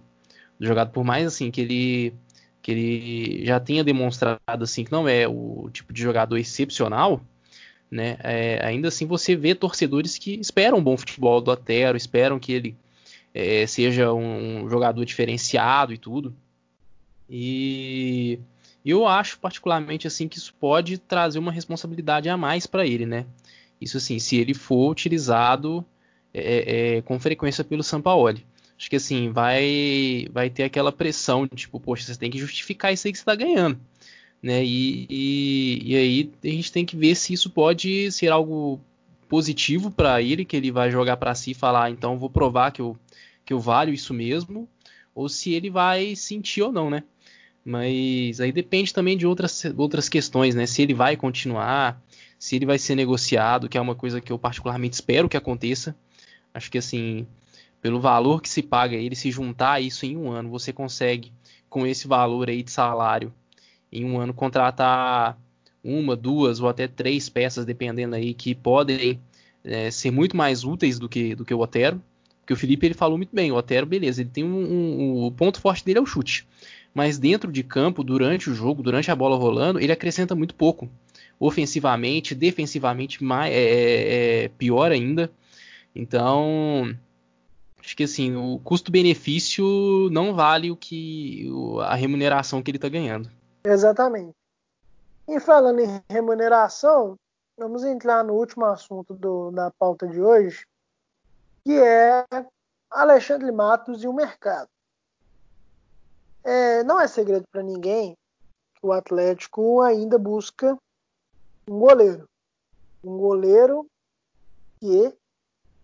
do jogador, por mais assim que ele que ele já tenha demonstrado assim que não é o tipo de jogador excepcional, né? É, ainda assim você vê torcedores que esperam um bom futebol do Otero, esperam que ele é, seja um, um, jogador diferenciado e tudo. E eu acho particularmente assim que isso pode trazer uma responsabilidade a mais para ele, né? Isso assim, se ele for utilizado é, é, com frequência pelo Sampaoli acho que assim, vai vai ter aquela pressão, tipo, poxa, você tem que justificar isso aí que você está ganhando. Né? E, e, e, aí a gente tem que ver se isso pode ser algo positivo para ele, que ele vai jogar para si e falar, ah, então vou provar que eu, que eu valho isso mesmo, ou se ele vai sentir ou não, né? Mas aí depende também de outras, outras questões, né? Se ele vai continuar, se ele vai ser negociado, que é uma coisa que eu particularmente espero que aconteça. Acho que assim, pelo valor que se paga ele, se juntar isso em um ano, você consegue, com esse valor aí de salário, em um ano contratar uma, duas ou até três peças, dependendo aí, que podem é, ser muito mais úteis do que, do que o Otero. Porque o Felipe ele falou muito bem, o Otero, beleza, ele tem um, um, o ponto forte dele é o chute. Mas dentro de campo, durante o jogo, durante a bola rolando, ele acrescenta muito pouco. Ofensivamente, defensivamente, mais, é, é, é pior ainda. Então, acho que assim, o custo-benefício não vale o que a remuneração que ele está ganhando. Exatamente. E falando em remuneração, vamos entrar no último assunto do, da pauta de hoje, que é Alexandre Matos e o mercado. É, não é segredo para ninguém que o Atlético ainda busca um goleiro. Um goleiro que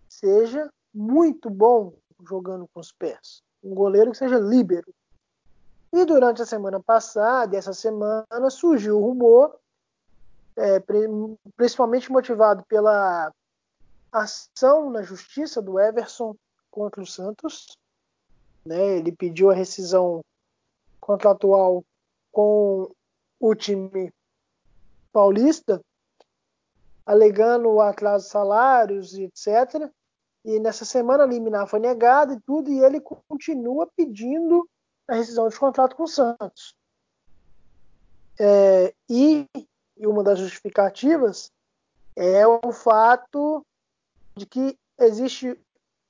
seja muito bom jogando com os pés. Um goleiro que seja líbero. E durante a semana passada essa semana surgiu o rumor, é, principalmente motivado pela ação na justiça do Everson contra o Santos. Né? Ele pediu a rescisão contratual com o time paulista, alegando o atraso de salários e etc. E nessa semana a liminar foi negada e tudo, e ele continua pedindo a rescisão de contrato com o Santos. É, e, e uma das justificativas é o fato de que existe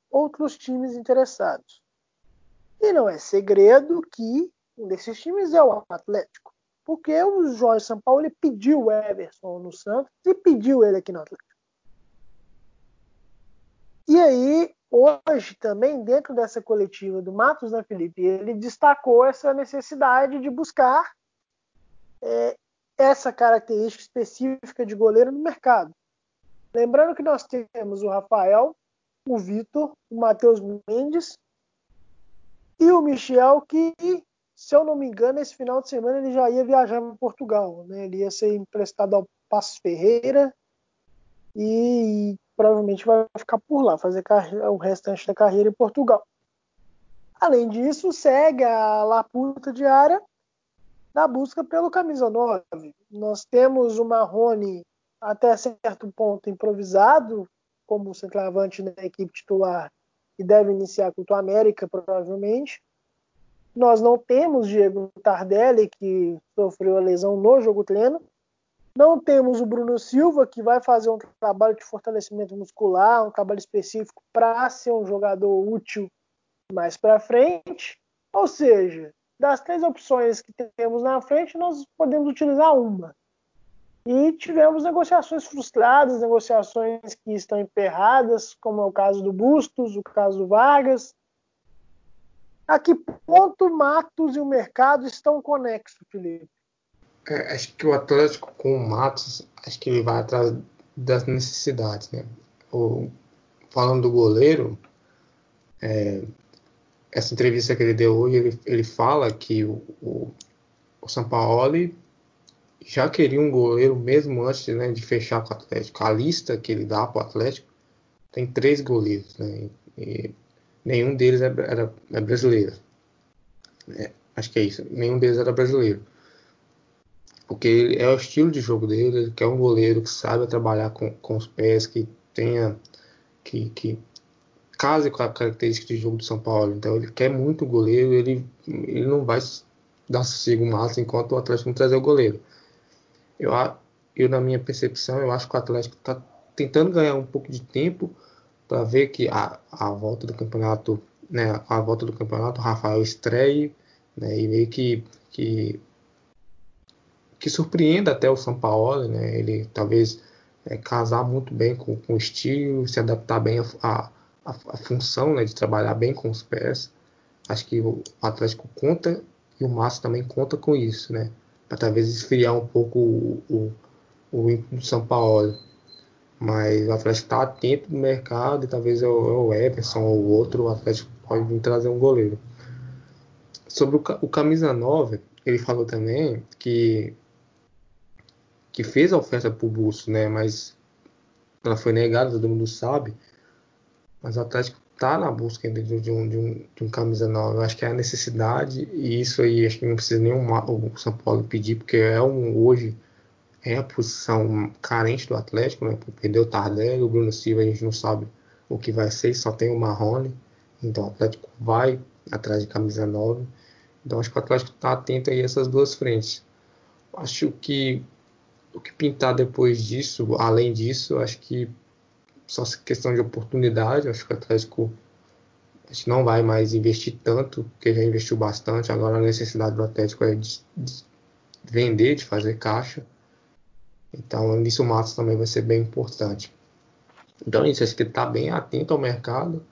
outros times interessados. E não é segredo que um desses times é o Atlético. Porque o Jorge Sampaoli pediu o Everson no Santos e pediu ele aqui no Atlético. E aí, hoje também, dentro dessa coletiva do Matos, né, Felipe, ele destacou essa necessidade de buscar é, essa característica específica de goleiro no mercado. Lembrando que nós temos o Rafael, o Vitor, o Matheus Mendes e o Michel, que, se eu não me engano, esse final de semana ele já ia viajar para Portugal. Né? Ele ia ser emprestado ao Passo Ferreira e provavelmente vai ficar por lá, fazer o restante da carreira em Portugal. Além disso, segue a laputa diária da busca pelo camisa 9. Nós temos o Marrone até certo ponto improvisado, como centroavante na equipe titular e deve iniciar contra o América, provavelmente. Nós não temos Diego Tardelli, que sofreu a lesão no jogo treino. Não temos o Bruno Silva, que vai fazer um trabalho de fortalecimento muscular, um trabalho específico para ser um jogador útil mais para frente. Ou seja, das três opções que temos na frente, nós podemos utilizar uma. E tivemos negociações frustradas, negociações que estão emperradas, como é o caso do Bustos, o caso do Vargas. A que ponto Matos e o mercado estão conexos, Felipe? É, acho que o Atlético com o Matos, acho que ele vai atrás das necessidades, né? O, falando do goleiro, é, essa entrevista que ele deu hoje, ele, ele fala que o, o, o Sampaoli já queria um goleiro mesmo antes né, de fechar com o Atlético. A lista que ele dá para o Atlético tem três goleiros, né? E nenhum deles é, era, é brasileiro. É, acho que é isso. Nenhum deles era brasileiro. Porque é o estilo de jogo dele, ele quer um goleiro que saiba trabalhar com, com os pés, que tenha. que, que case com a característica de jogo do São Paulo. Então ele quer muito o goleiro, ele, ele não vai dar sossego massa enquanto o Atlético não trazer o goleiro. Eu, eu, na minha percepção, eu acho que o Atlético está tentando ganhar um pouco de tempo para ver que a, a volta do campeonato, né, a volta do campeonato, o Rafael estreie, né, e meio que, que que surpreenda até o São Paulo, né? Ele talvez é, casar muito bem com, com, o estilo, se adaptar bem à função, né, de trabalhar bem com os pés. Acho que o Atlético conta e o Márcio também conta com isso, né? para talvez esfriar um pouco o, o, o ímpeto do São Paulo. Mas o Atlético está atento no mercado e talvez é o, é o Everson ou outro, o Atlético pode vir trazer um goleiro. Sobre o, o camisa 9, ele falou também que que fez a oferta para o Busto, né? Mas ela foi negada, todo mundo sabe. Mas o Atlético está na busca de, de, um, de, um, de um camisa nova. Eu acho que é a necessidade, e isso aí acho que não precisa nem o São Paulo pedir, porque é um hoje é a posição carente do Atlético, né? Perdeu o Tardelli, o Bruno Silva a gente não sabe o que vai ser, só tem o Marrone. Então o Atlético vai atrás de camisa nova. Então acho que o Atlético está atento aí a essas duas frentes. Acho que o que pintar depois disso, além disso, acho que só questão de oportunidade. Acho que o Atlético a gente não vai mais investir tanto, porque já investiu bastante. Agora a necessidade do Atlético é de, de vender, de fazer caixa. Então nisso o Matos também vai ser bem importante. Então é isso, acho que está bem atento ao mercado.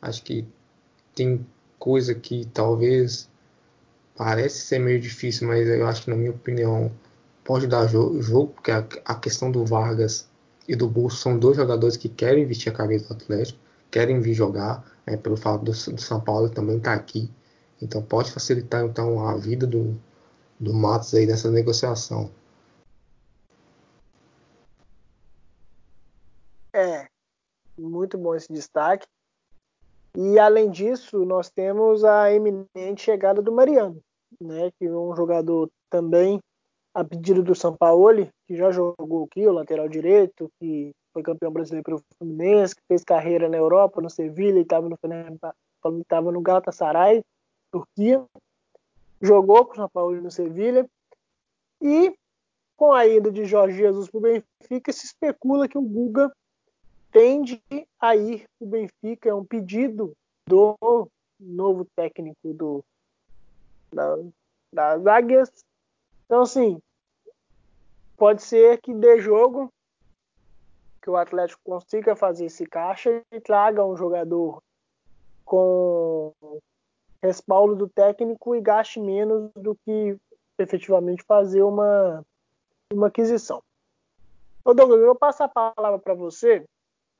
Acho que tem coisa que talvez parece ser meio difícil, mas eu acho que na minha opinião pode dar jogo, porque a, a questão do Vargas e do Bolso são dois jogadores que querem vestir a camisa do Atlético, querem vir jogar, né, pelo fato do, do, São Paulo também estar tá aqui. Então pode facilitar então a vida do, do Matos aí nessa negociação. É, muito bom esse destaque. E além disso, nós temos a eminente chegada do Mariano, né, que é um jogador também a pedido do Sampaoli, que já jogou aqui, o lateral direito, que foi campeão brasileiro pelo Fluminense, que fez carreira na Europa, no Sevilha, e estava no, estava no Galatasaray, Turquia. Jogou com o Sampaoli no Sevilha. E com a ida de Jorge Jesus para o Benfica, se especula que o Guga tende a ir para o Benfica. É um pedido do novo técnico do, da, das Águias, então, assim, pode ser que dê jogo, que o Atlético consiga fazer esse caixa e traga um jogador com respaldo do técnico e gaste menos do que efetivamente fazer uma, uma aquisição. Ô Douglas, eu vou passar a palavra para você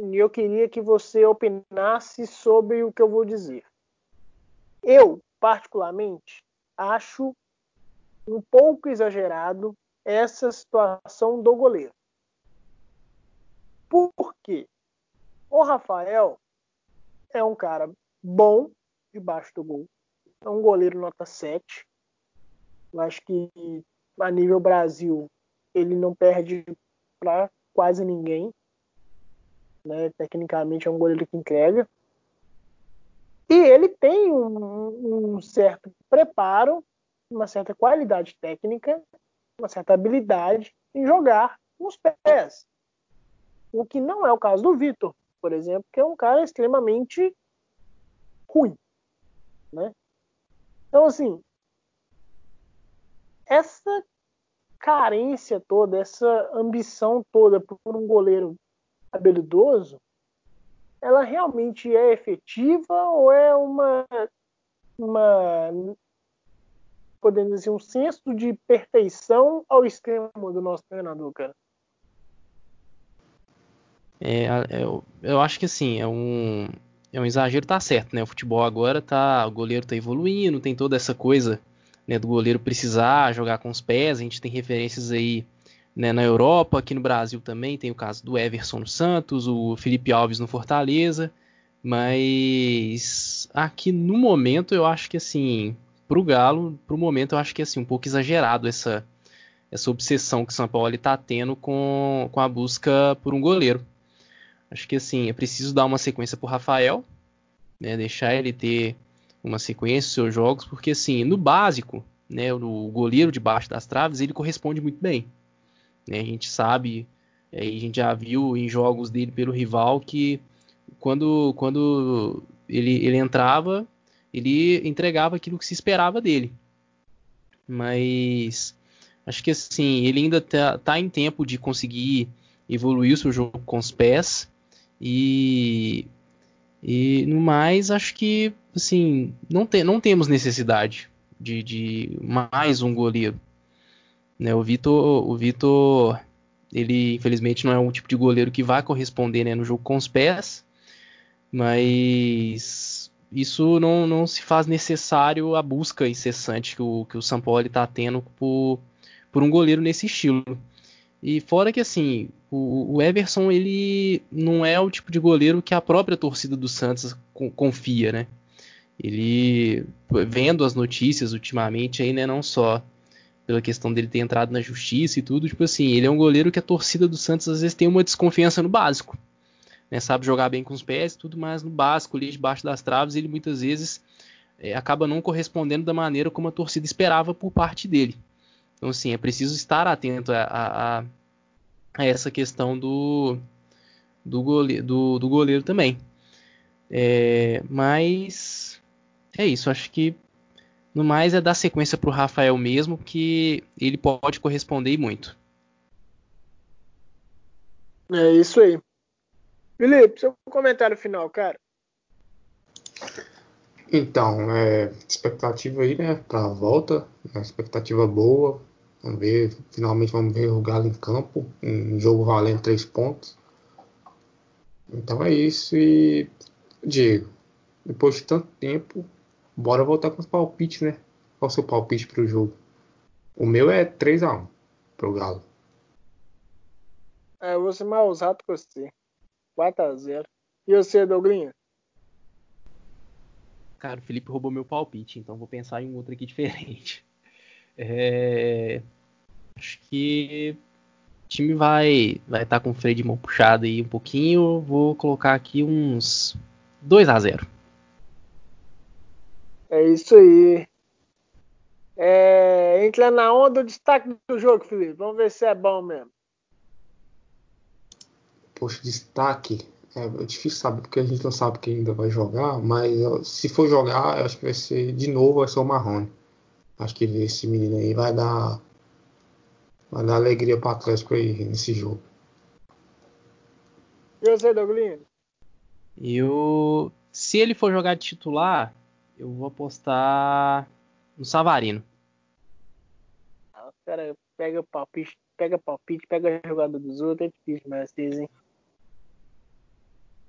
e eu queria que você opinasse sobre o que eu vou dizer. Eu, particularmente, acho um pouco exagerado essa situação do goleiro. Por quê? O Rafael é um cara bom debaixo do gol. É um goleiro nota 7. Eu acho que a nível Brasil ele não perde para quase ninguém. né? Tecnicamente é um goleiro que entrega. E ele tem um, um certo preparo, uma certa qualidade técnica, uma certa habilidade em jogar com os pés. O que não é o caso do Vitor, por exemplo, que é um cara extremamente ruim. Né? Então, assim, essa carência toda, essa ambição toda por um goleiro habilidoso, ela realmente é efetiva ou é uma, uma podemos dizer, um senso de perfeição ao extremo do nosso treinador, cara? É, eu, eu acho que assim, é um, é um exagero, tá certo, né? O futebol agora tá. O goleiro tá evoluindo, tem toda essa coisa né, do goleiro precisar jogar com os pés. A gente tem referências aí né, na Europa, aqui no Brasil também tem o caso do Everson no Santos, o Felipe Alves no Fortaleza, mas aqui no momento eu acho que assim, pro Galo, pro momento eu acho que assim um pouco exagerado essa essa obsessão que o São Paulo está tendo com, com a busca por um goleiro. Acho que assim, é preciso dar uma sequência pro Rafael, né, deixar ele ter uma sequência dos seus jogos, porque assim, no básico, né, o goleiro debaixo das traves, ele corresponde muito bem. Né? A gente sabe, é, a gente já viu em jogos dele pelo rival que quando, quando ele, ele entrava, ele entregava aquilo que se esperava dele. Mas acho que assim, ele ainda está tá em tempo de conseguir evoluir o seu jogo com os pés. E, e no mais, acho que assim, não, te, não temos necessidade de, de mais um goleiro. Né, o Vitor, o Vitor, ele infelizmente não é um tipo de goleiro que vai corresponder né, no jogo com os pés, mas isso não, não se faz necessário a busca incessante que o, que o São Paulo está tendo por, por um goleiro nesse estilo. E fora que assim, o, o, Everson ele não é o tipo de goleiro que a própria torcida do Santos confia, né? Ele vendo as notícias ultimamente aí, né, não só pela questão dele ter entrado na justiça e tudo, tipo assim, ele é um goleiro que a torcida do Santos às vezes tem uma desconfiança no básico. Né? Sabe jogar bem com os pés tudo, mas no básico, ali debaixo das traves, ele muitas vezes é, acaba não correspondendo da maneira como a torcida esperava por parte dele. Então, assim, é preciso estar atento a, a, a essa questão do, do, goleiro, do, do goleiro também. É, mas é isso, acho que no mais é dar sequência para o Rafael mesmo, que ele pode corresponder muito. É isso aí. Felipe, seu comentário final, cara. Então, é, expectativa aí, né, para a volta, uma expectativa boa. Vamos ver, finalmente vamos ver o Galo em campo, um jogo valendo três pontos. Então é isso e Diego, depois de tanto tempo, Bora voltar com os palpites, né? Qual o seu palpite pro jogo? O meu é 3x1 pro Galo. É, eu vou ser mais ousado que você. 4x0. E você, Douglinha? Cara, o Felipe roubou meu palpite, então vou pensar em um outro aqui diferente. É... Acho que o time vai vai estar tá com o freio de mão puxado aí um pouquinho. Vou colocar aqui uns 2 a 0 é isso aí. É, entra na onda o destaque do jogo, Felipe. Vamos ver se é bom mesmo. Poxa, destaque. É, é difícil saber porque a gente não sabe quem ainda vai jogar, mas se for jogar, eu acho que vai ser de novo vai ser o Marrone. Acho que esse menino aí vai dar vai dar alegria para o Atlético aí nesse jogo. E você, Douglas? Eu se ele for jogar de titular, eu vou apostar no Savarino. Ah, cara pega palpite, pega palpite, pega a jogada dos outros, é difícil, mas dizem.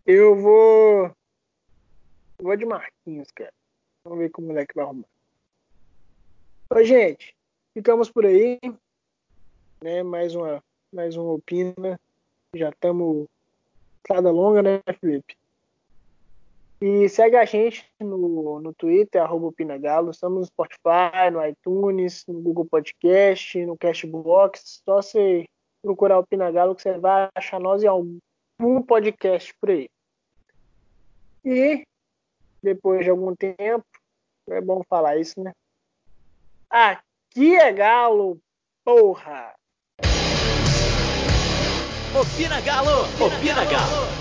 Eu vou. Vou de Marquinhos, cara. Vamos ver como o moleque vai arrumar. Ô, gente, ficamos por aí. Né? Mais uma, mais uma opina. Já estamos. Estrada longa, né, Felipe? E segue a gente no, no Twitter, arroba Pinagalo. Estamos no Spotify, no iTunes, no Google Podcast, no Cashbox. Só você procurar o Pinagalo que você vai achar nós em algum, um podcast por aí. E depois de algum tempo, é bom falar isso, né? Aqui é Galo, porra! Opina Galo! Opina Galo!